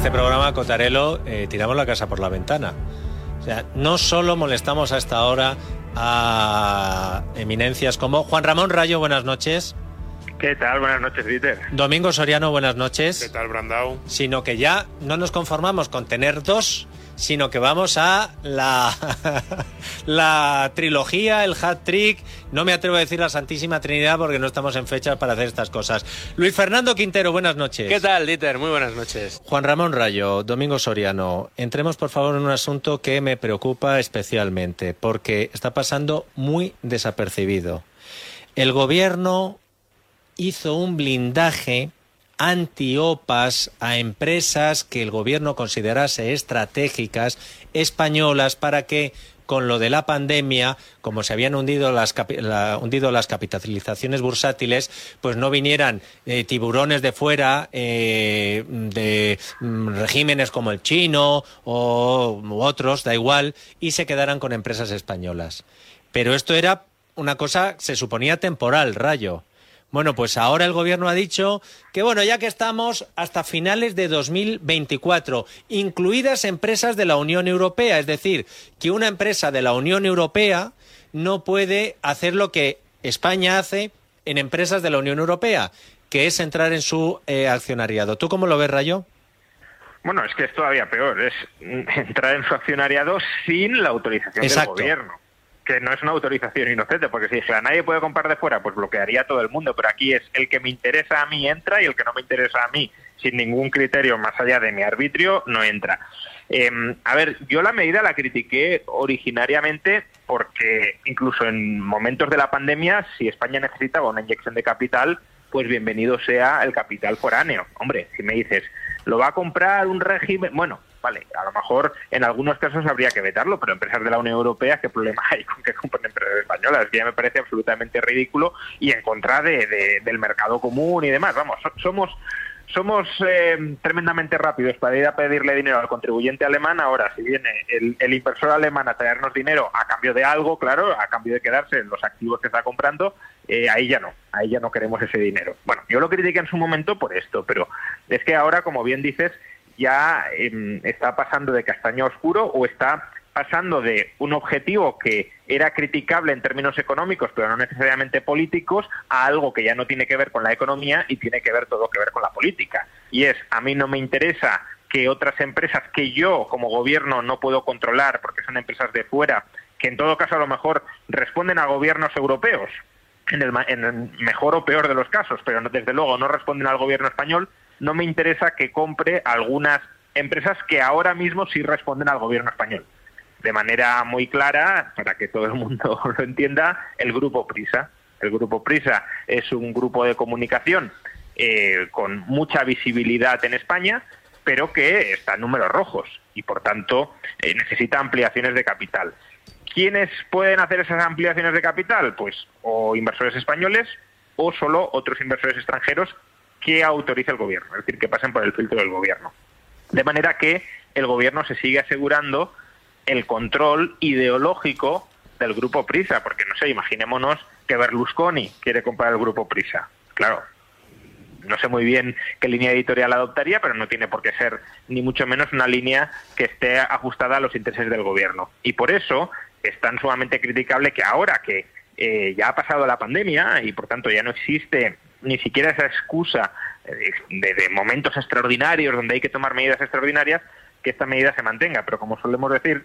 Este programa, Cotarelo, eh, tiramos la casa por la ventana. O sea, no solo molestamos a esta hora a eminencias como Juan Ramón Rayo, buenas noches. ¿Qué tal? Buenas noches, Dieter. Domingo Soriano, buenas noches. ¿Qué tal, Brandau? Sino que ya no nos conformamos con tener dos, sino que vamos a la, la trilogía, el hat trick. No me atrevo a decir la Santísima Trinidad porque no estamos en fechas para hacer estas cosas. Luis Fernando Quintero, buenas noches. ¿Qué tal, Dieter? Muy buenas noches. Juan Ramón Rayo, Domingo Soriano, entremos por favor en un asunto que me preocupa especialmente porque está pasando muy desapercibido. El gobierno hizo un blindaje antiopas a empresas que el gobierno considerase estratégicas españolas para que con lo de la pandemia, como se habían hundido las, la, hundido las capitalizaciones bursátiles, pues no vinieran eh, tiburones de fuera, eh, de mm, regímenes como el chino o otros, da igual, y se quedaran con empresas españolas. Pero esto era una cosa, se suponía temporal, rayo. Bueno, pues ahora el gobierno ha dicho que, bueno, ya que estamos hasta finales de 2024, incluidas empresas de la Unión Europea, es decir, que una empresa de la Unión Europea no puede hacer lo que España hace en empresas de la Unión Europea, que es entrar en su eh, accionariado. ¿Tú cómo lo ves, Rayo? Bueno, es que es todavía peor, es entrar en su accionariado sin la autorización Exacto. del gobierno que no es una autorización inocente, porque si dijera nadie puede comprar de fuera, pues bloquearía todo el mundo, pero aquí es el que me interesa a mí entra y el que no me interesa a mí, sin ningún criterio más allá de mi arbitrio, no entra. Eh, a ver, yo la medida la critiqué originariamente porque incluso en momentos de la pandemia, si España necesitaba una inyección de capital, pues bienvenido sea el capital foráneo. Hombre, si me dices, lo va a comprar un régimen, bueno, vale, a lo mejor en algunos casos habría que vetarlo, pero empresas de la Unión Europea, ¿qué problema hay con que compren empresas españolas? Que ya me parece absolutamente ridículo y en contra de, de, del mercado común y demás. Vamos, somos somos eh, tremendamente rápidos para ir a pedirle dinero al contribuyente alemán. Ahora, si viene el, el, inversor alemán a traernos dinero a cambio de algo, claro, a cambio de quedarse en los activos que está comprando, eh, ahí ya no, ahí ya no queremos ese dinero. Bueno, yo lo critiqué en su momento por esto, pero es que ahora, como bien dices, ya eh, está pasando de castaño oscuro o está pasando de un objetivo que era criticable en términos económicos, pero no necesariamente políticos, a algo que ya no tiene que ver con la economía y tiene que ver todo que ver con la política. Y es, a mí no me interesa que otras empresas que yo como gobierno no puedo controlar porque son empresas de fuera, que en todo caso a lo mejor responden a gobiernos europeos, en el, en el mejor o peor de los casos, pero desde luego no responden al gobierno español, no me interesa que compre algunas empresas que ahora mismo sí responden al gobierno español de manera muy clara, para que todo el mundo lo entienda, el grupo Prisa. El grupo Prisa es un grupo de comunicación eh, con mucha visibilidad en España, pero que está en números rojos y, por tanto, eh, necesita ampliaciones de capital. ¿Quiénes pueden hacer esas ampliaciones de capital? Pues o inversores españoles o solo otros inversores extranjeros que autorice el gobierno, es decir, que pasen por el filtro del gobierno. De manera que el gobierno se sigue asegurando el control ideológico del grupo Prisa, porque no sé, imaginémonos que Berlusconi quiere comprar el grupo Prisa. Claro, no sé muy bien qué línea editorial adoptaría, pero no tiene por qué ser ni mucho menos una línea que esté ajustada a los intereses del gobierno. Y por eso es tan sumamente criticable que ahora que eh, ya ha pasado la pandemia y por tanto ya no existe ni siquiera esa excusa de, de momentos extraordinarios donde hay que tomar medidas extraordinarias, que esta medida se mantenga, pero como solemos decir,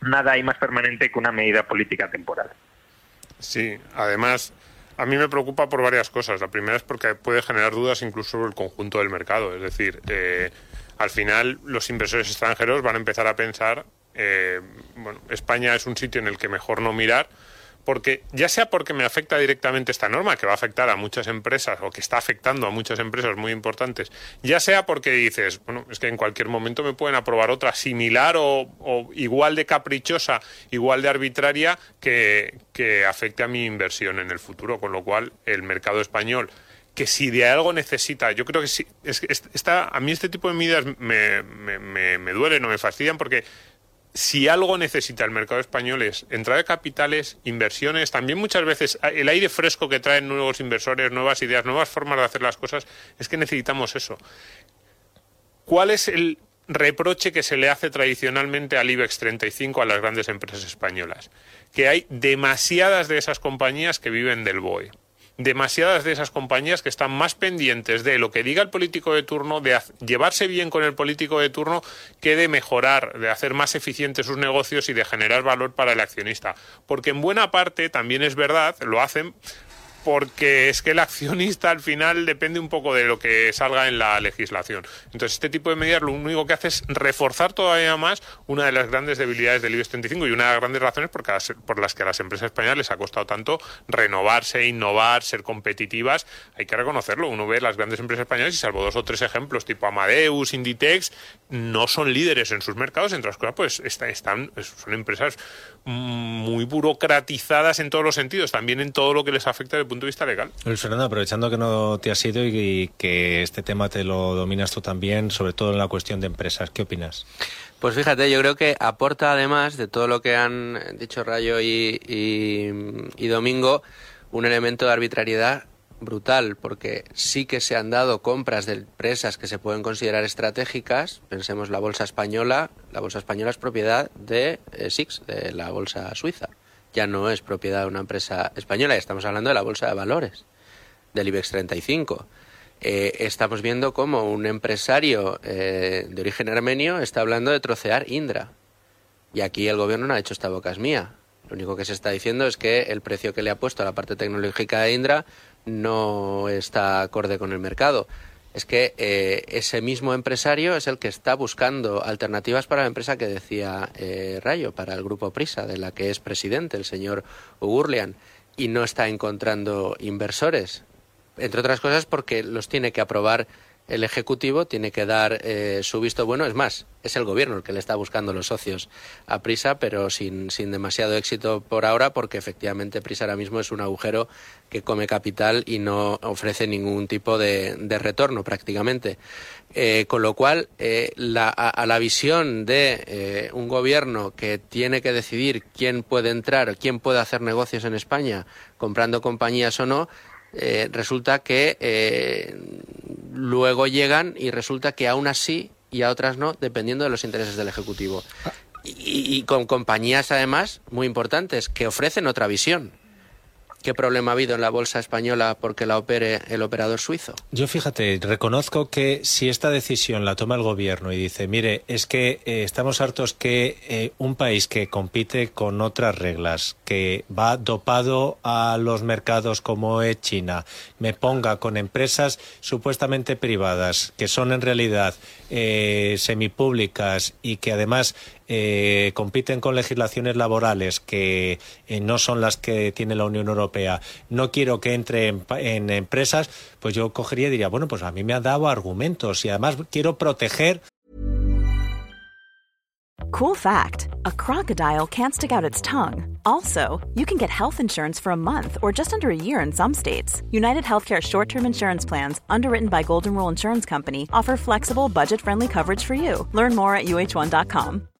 nada hay más permanente que una medida política temporal. Sí, además, a mí me preocupa por varias cosas. La primera es porque puede generar dudas incluso sobre el conjunto del mercado. Es decir, eh, al final los inversores extranjeros van a empezar a pensar, eh, bueno, España es un sitio en el que mejor no mirar porque ya sea porque me afecta directamente esta norma, que va a afectar a muchas empresas o que está afectando a muchas empresas muy importantes, ya sea porque dices, bueno, es que en cualquier momento me pueden aprobar otra similar o, igual de caprichosa, igual de arbitraria que, que afecte a mi inversión en el futuro, con lo cual el mercado español que si de algo necesita, yo creo que sí, a mí este tipo de medidas me, me, me, me duelen o me fastidian porque si algo necesita el mercado español es entrada de capitales, inversiones, también muchas veces el aire fresco que traen nuevos inversores, nuevas ideas, nuevas formas de hacer las cosas, es que necesitamos eso. ¿Cuál es el reproche que se le hace tradicionalmente al IBEX 35 a las grandes empresas españolas? Que hay demasiadas de esas compañías que viven del BOE demasiadas de esas compañías que están más pendientes de lo que diga el político de turno, de llevarse bien con el político de turno, que de mejorar, de hacer más eficientes sus negocios y de generar valor para el accionista. Porque en buena parte también es verdad, lo hacen porque es que el accionista al final depende un poco de lo que salga en la legislación. Entonces, este tipo de medidas lo único que hace es reforzar todavía más una de las grandes debilidades del IBEX 35 y una de las grandes razones por, las que a las empresas españolas les ha costado tanto renovarse, innovar, ser competitivas. Hay que reconocerlo. Uno ve las grandes empresas españolas y salvo dos o tres ejemplos tipo Amadeus, Inditex, no son líderes en sus mercados. Entre otras cosas, pues están, son empresas muy burocratizadas en todos los sentidos, también en todo lo que les afecta punto de vista legal. Luis Fernando, aprovechando que no te has ido y que este tema te lo dominas tú también, sobre todo en la cuestión de empresas, ¿qué opinas? Pues fíjate, yo creo que aporta además de todo lo que han dicho Rayo y, y Domingo, un elemento de arbitrariedad brutal porque sí que se han dado compras de empresas que se pueden considerar estratégicas. Pensemos la bolsa española. La bolsa española es propiedad de eh, SIX, de la bolsa suiza. Ya no es propiedad de una empresa española, estamos hablando de la bolsa de valores, del IBEX 35. Eh, estamos viendo cómo un empresario eh, de origen armenio está hablando de trocear Indra. Y aquí el gobierno no ha hecho esta boca es mía. Lo único que se está diciendo es que el precio que le ha puesto a la parte tecnológica de Indra no está acorde con el mercado. Es que eh, ese mismo empresario es el que está buscando alternativas para la empresa que decía eh, Rayo, para el grupo Prisa, de la que es presidente, el señor Ugurlian, y no está encontrando inversores. Entre otras cosas porque los tiene que aprobar el Ejecutivo tiene que dar eh, su visto bueno. Es más, es el Gobierno el que le está buscando los socios a Prisa, pero sin, sin demasiado éxito por ahora, porque efectivamente Prisa ahora mismo es un agujero que come capital y no ofrece ningún tipo de, retorno prácticamente. Eh, con lo cual, eh, a, la visión de un gobierno que tiene que decidir quién puede entrar, quién puede hacer negocios en España, comprando compañías o no, resulta que luego llegan y resulta que a unas sí y a otras no, dependiendo de los intereses del Ejecutivo. Y, y, con compañías, además, muy importantes, que ofrecen otra visión. ¿Qué problema ha habido en la bolsa española porque la opere el operador suizo? Yo fíjate, reconozco que si esta decisión la toma el gobierno y dice, mire, es que eh, estamos hartos que eh, un país que compite con otras reglas, que va dopado a los mercados como es China, me ponga con empresas supuestamente privadas, que son en realidad eh, semipúblicas y que además eh, compiten con legislaciones laborales que eh, no son las que tiene la Unión Europea, no quiero que entre en, empresas, pues yo cogería y diría, bueno, pues a mí me ha dado argumentos y además quiero proteger. Cool fact a crocodile can't stick out its tongue. Also, you can get health insurance for a month or just under a year in some states. United Healthcare short term insurance plans, underwritten by Golden Rule Insurance Company, offer flexible, budget friendly coverage for you. Learn more at uh1.com.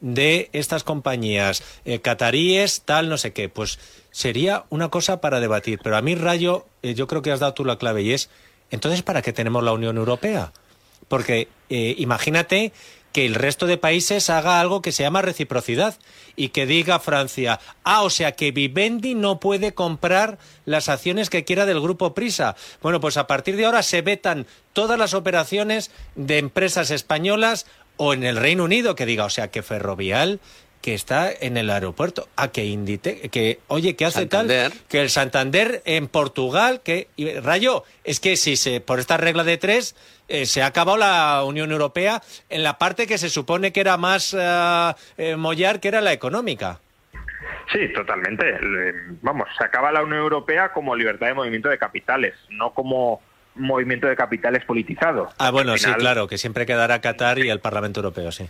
De estas compañías eh, cataríes, tal, no sé qué, pues sería una cosa para debatir. Pero a mí, Rayo, eh, yo creo que has dado tú la clave y es, entonces, ¿para qué tenemos la Unión Europea? Porque eh, imagínate que el resto de países haga algo que se llama reciprocidad y que diga Francia, ah, o sea que Vivendi no puede comprar las acciones que quiera del grupo Prisa. Bueno, pues a partir de ahora se vetan todas las operaciones de empresas españolas o en el Reino Unido que diga, o sea que Ferrovial que está en el aeropuerto, a que Indite, que oye, que hace Santander. tal, que el Santander en Portugal, que y, Rayo, es que si se por esta regla de tres eh, se ha acabado la Unión Europea en la parte que se supone que era más eh, eh, mollar, que era la económica. Sí, totalmente. Vamos, se acaba la Unión Europea como libertad de movimiento de capitales, no como movimiento de capitales politizado. Ah, bueno, sí, claro, que siempre quedará Qatar y el Parlamento Europeo, sí.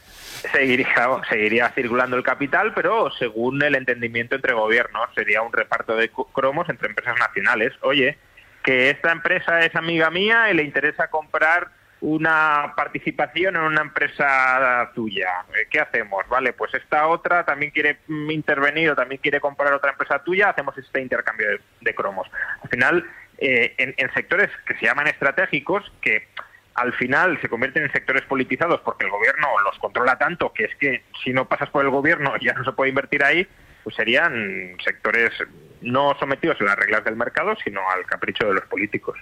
Seguiría, seguiría circulando el capital, pero según el entendimiento entre gobiernos, sería un reparto de cromos entre empresas nacionales. Oye, que esta empresa es amiga mía y le interesa comprar una participación en una empresa tuya. Eh, ¿Qué hacemos? Vale, pues esta otra también quiere mm, intervenir o también quiere comprar otra empresa tuya, hacemos este intercambio de, de cromos. Al final, eh, en, en sectores que se llaman estratégicos, que al final se convierten en sectores politizados porque el gobierno los controla tanto que es que si no pasas por el gobierno ya no se puede invertir ahí, pues serían sectores no sometidos a las reglas del mercado, sino al capricho de los políticos.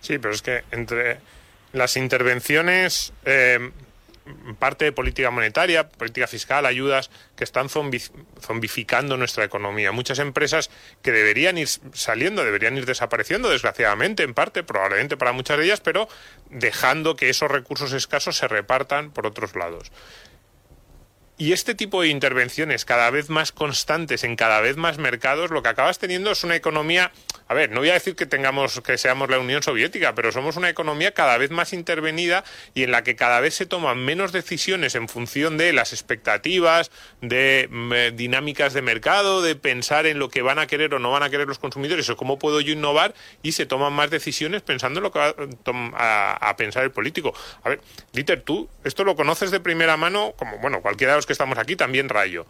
Sí, pero es que entre las intervenciones, eh, parte de política monetaria, política fiscal, ayudas, que están zombi- zombificando nuestra economía. Muchas empresas que deberían ir saliendo, deberían ir desapareciendo, desgraciadamente, en parte, probablemente para muchas de ellas, pero dejando que esos recursos escasos se repartan por otros lados. Y este tipo de intervenciones cada vez más constantes en cada vez más mercados, lo que acabas teniendo es una economía, a ver, no voy a decir que tengamos que seamos la Unión Soviética, pero somos una economía cada vez más intervenida y en la que cada vez se toman menos decisiones en función de las expectativas, de mm, eh, dinámicas de mercado, de pensar en lo que van a querer o no van a querer los consumidores o cómo puedo yo innovar y se toman más decisiones pensando en lo que va a pensar el político. A ver, Dieter, tú esto lo conoces de primera mano, como bueno, cualquiera de los que estamos aquí, también Rayo.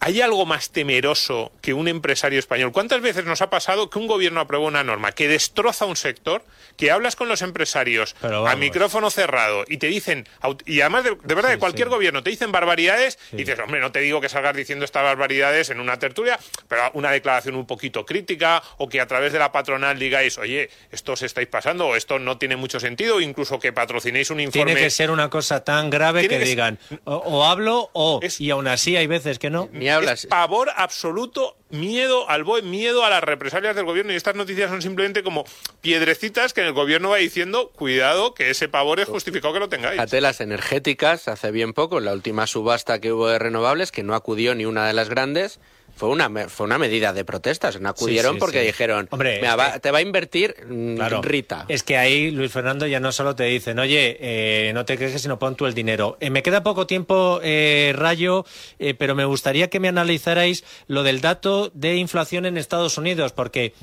¿Hay algo más temeroso que un empresario español? ¿Cuántas veces nos ha pasado que un gobierno aprueba una norma que destroza un sector, que hablas con los empresarios a micrófono cerrado y te dicen, y además de, de verdad, de cualquier gobierno, te dicen barbaridades y dices, hombre, no te digo que salgas diciendo estas barbaridades en una tertulia, pero una declaración un poquito crítica o que a través de la patronal digáis, oye, esto os estáis pasando o esto no tiene mucho sentido, o incluso que patrocinéis un informe. Tiene que ser una cosa tan grave que digan, o, o hablo o, Es- y aún así hay veces que no. Ni hablas. Es pavor absoluto, miedo al BOE, miedo a las represalias del gobierno. Y estas noticias son simplemente como piedrecitas que el gobierno va diciendo, cuidado, que ese pavor es justificado que lo tengáis. Fíjate, las energéticas, hace bien poco, en la última subasta que hubo de renovables, que no acudió ni una de las grandes, fue una, fue una medida de protestas. No acudieron sí, porque sí. dijeron, Hombre, "Mira, es va- que- te va a invertir mm, Claro. Rita. Es que ahí, Luis Fernando, ya no solo te dicen, oye, eh, no te quejes sino pon tú el dinero. Eh, me queda poco tiempo, eh, Rayo, eh, pero me gustaría que me analizarais lo del dato de inflación en Estados Unidos, porque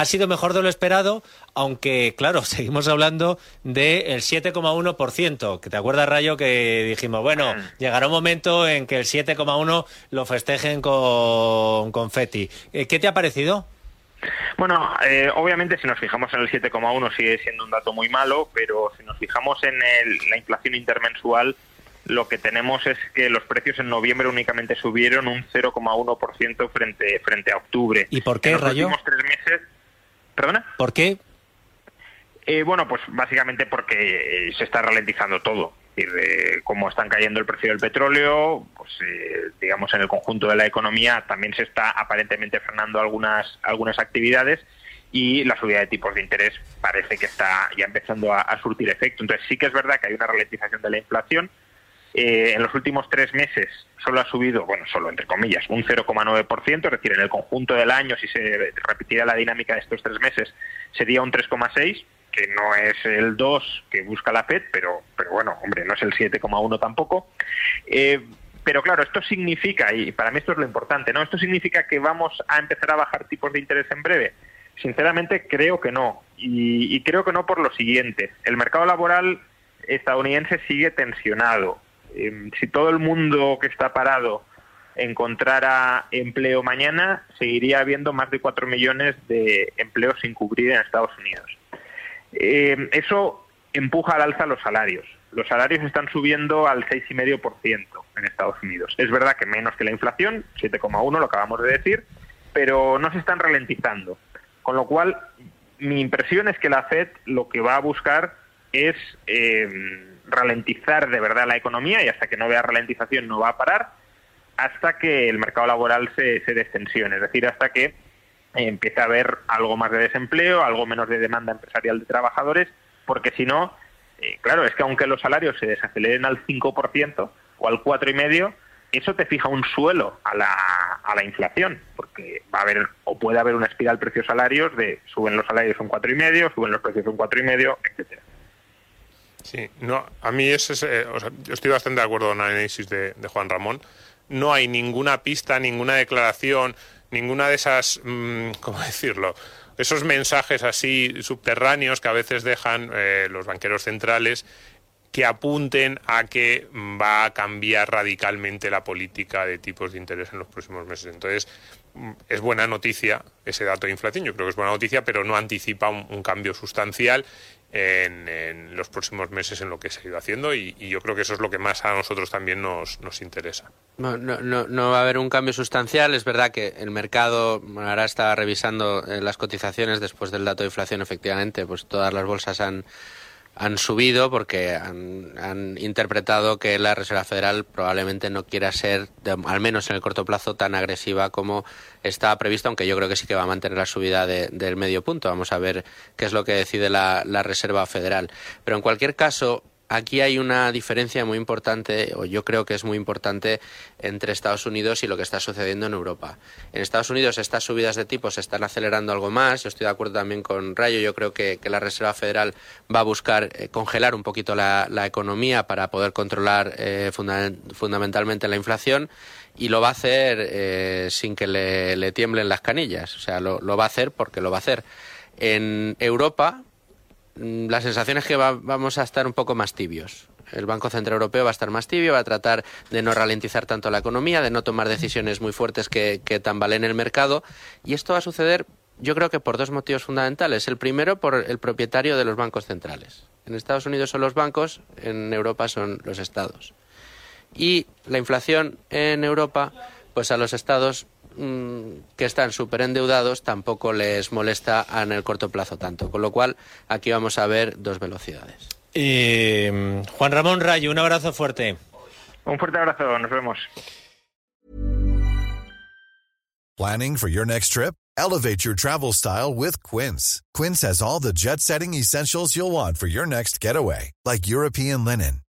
ha sido mejor de lo esperado, aunque, claro, seguimos hablando del 7,1%. Que te acuerdas, Rayo, que dijimos, bueno, llegará un momento en que el 7,1 lo festejen con confeti. Eh, ¿Qué te ha parecido? Bueno, eh, obviamente si nos fijamos en el 7,1 sigue siendo un dato muy malo, pero si nos fijamos en el- la inflación intermensual, lo que tenemos es que los precios en noviembre únicamente subieron un 0,1% frente, frente a octubre. ¿Y por qué, en los Rayo? últimos tres meses... ¿Perdona? ¿Por qué? Eh, bueno, pues básicamente porque eh, se está ralentizando todo. Es decir, eh, como están cayendo el precio del petróleo, pues eh, digamos en el conjunto de la economía también se está aparentemente frenando algunas algunas actividades y la subida de tipos de interés parece que está ya empezando a, a surtir efecto. Entonces sí que es verdad que hay una ralentización de la inflación. Eh, en los últimos tres meses solo ha subido, bueno, solo entre comillas, un 0,9%, es decir, en el conjunto del año, si se repitiera la dinámica de estos tres meses, sería un 3,6%, que no es el 2 que busca la FED, pero, pero bueno, hombre, no es el 7,1 tampoco. Eh, pero claro, esto significa, y para mí esto es lo importante, ¿no? Esto significa que vamos a empezar a bajar tipos de interés en breve. Sinceramente creo que no. Y creo que no por lo siguiente. El mercado laboral estadounidense sigue tensionado. Em, si todo el mundo que está parado encontrara empleo mañana, seguiría habiendo más de 4 millones de empleos sin cubrir en Estados Unidos. Em, eso empuja al alza los salarios. Los salarios están subiendo al 6,5% en Estados Unidos. Es verdad que menos que la inflación, 7,1 lo acabamos de decir, pero no se están ralentizando. Con lo cual, mi impresión es que la Fed lo que va a buscar es em, ralentizar de verdad la economía y hasta que no vea ralentización no va a parar hasta que el mercado laboral se, se destensione, es decir, hasta que empiece a haber algo más de desempleo, algo menos de demanda empresarial de trabajadores, porque si no, eh, claro, es que aunque los salarios se desaceleren al 5% o al 4,5%, eso te fija un suelo a la, a la inflación, porque va a haber o puede haber una espiral precios-salarios de suben los salarios un 4,5%, suben los precios un 4,5%, etcétera. Sí, no, a mí es, eh, yo estoy bastante de acuerdo con el análisis de, Juan Ramón. No hay ninguna pista, ninguna declaración, ninguna de esas, mm, ¿cómo decirlo? Esos mensajes así subterráneos que a veces dejan eh, los banqueros centrales que apunten a que va a cambiar radicalmente la política de tipos de interés en los próximos meses. Entonces, es buena noticia ese dato de inflación, yo creo que es buena noticia, pero no anticipa un cambio sustancial en, los próximos meses en lo que se ha ido haciendo y, yo creo que eso es lo que más a nosotros también nos, nos interesa. No, no, no, va a haber un cambio sustancial. Es verdad que el mercado ahora está revisando eh, las cotizaciones después del dato de inflación. Efectivamente, pues todas las bolsas han han subido porque han, interpretado que la Reserva Federal probablemente no quiera ser, al menos en el corto plazo, tan agresiva como está previsto, aunque yo creo que sí que va a mantener la subida del medio punto. Vamos a ver qué es lo que decide la Reserva Federal. Pero en cualquier caso, aquí hay una diferencia muy importante, o yo creo que es muy importante, entre Estados Unidos y lo que está sucediendo en Europa. En Estados Unidos estas subidas de tipos se están acelerando algo más. Yo estoy de acuerdo también con Rayo. Yo creo que, la Reserva Federal va a buscar eh, congelar un poquito la, economía para poder controlar eh, fundamentalmente la inflación y lo va a hacer eh, sin que le, tiemblen las canillas. O sea, lo va a hacer porque lo va a hacer. En Europa, la sensación es que vamos a estar un poco más tibios. El Banco Central Europeo va a estar más tibio, va a tratar de no ralentizar tanto la economía, de no tomar decisiones muy fuertes que, que tambalen el mercado. Y esto va a suceder, yo creo que por dos motivos fundamentales. El primero, por el propietario de los bancos centrales. En Estados Unidos son los bancos, en Europa son los estados. Y la inflación en Europa, pues a los estados Mm, que están súper endeudados tampoco les molesta en el corto plazo tanto. Con lo cual, aquí vamos a ver dos velocidades. Juan Ramón Rayo, un abrazo fuerte. Un fuerte abrazo, nos vemos. Planning for your next trip? Elevate your travel style with Quince. Quince has all the jet setting essentials you'll want for your next getaway, like European linen,